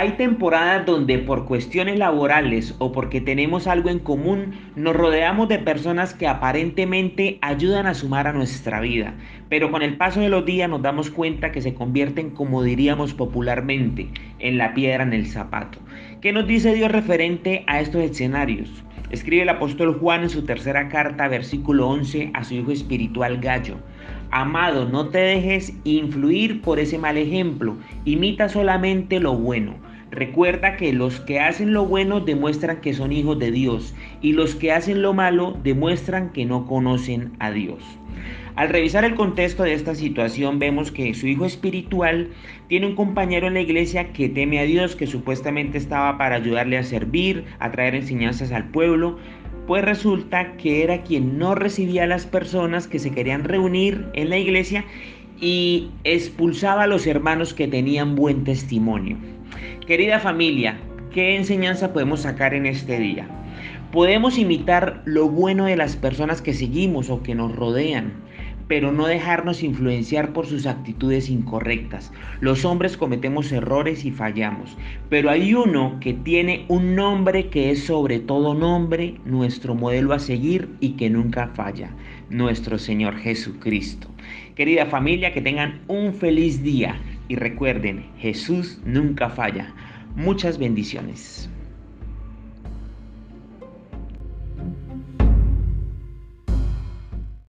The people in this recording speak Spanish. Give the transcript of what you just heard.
Hay temporadas donde por cuestiones laborales o porque tenemos algo en común nos rodeamos de personas que aparentemente ayudan a sumar a nuestra vida, pero con el paso de los días nos damos cuenta que se convierten, como diríamos popularmente, en la piedra en el zapato. ¿Qué nos dice Dios referente a estos escenarios? Escribe el apóstol Juan en su tercera carta, versículo 11, a su hijo espiritual Gallo. Amado, no te dejes influir por ese mal ejemplo, imita solamente lo bueno Recuerda que los que hacen lo bueno demuestran que son hijos de Dios y los que hacen lo malo demuestran que no conocen a Dios. Al revisar el contexto de esta situación vemos que su hijo espiritual tiene un compañero en la iglesia que teme a Dios, que supuestamente estaba para ayudarle a servir, a traer enseñanzas al pueblo, pues resulta que era quien no recibía a las personas que se querían reunir en la iglesia y expulsaba a los hermanos que tenían buen testimonio. Querida familia, ¿qué enseñanza podemos sacar en este día? Podemos imitar lo bueno de las personas que seguimos o que nos rodean, pero no dejarnos influenciar por sus actitudes incorrectas. Los hombres cometemos errores y fallamos, pero hay uno que tiene un nombre que es sobre todo nombre, nuestro modelo a seguir y que nunca falla, nuestro Señor Jesucristo. Querida familia, que tengan un feliz día y recuerden, Jesús nunca falla. Muchas bendiciones.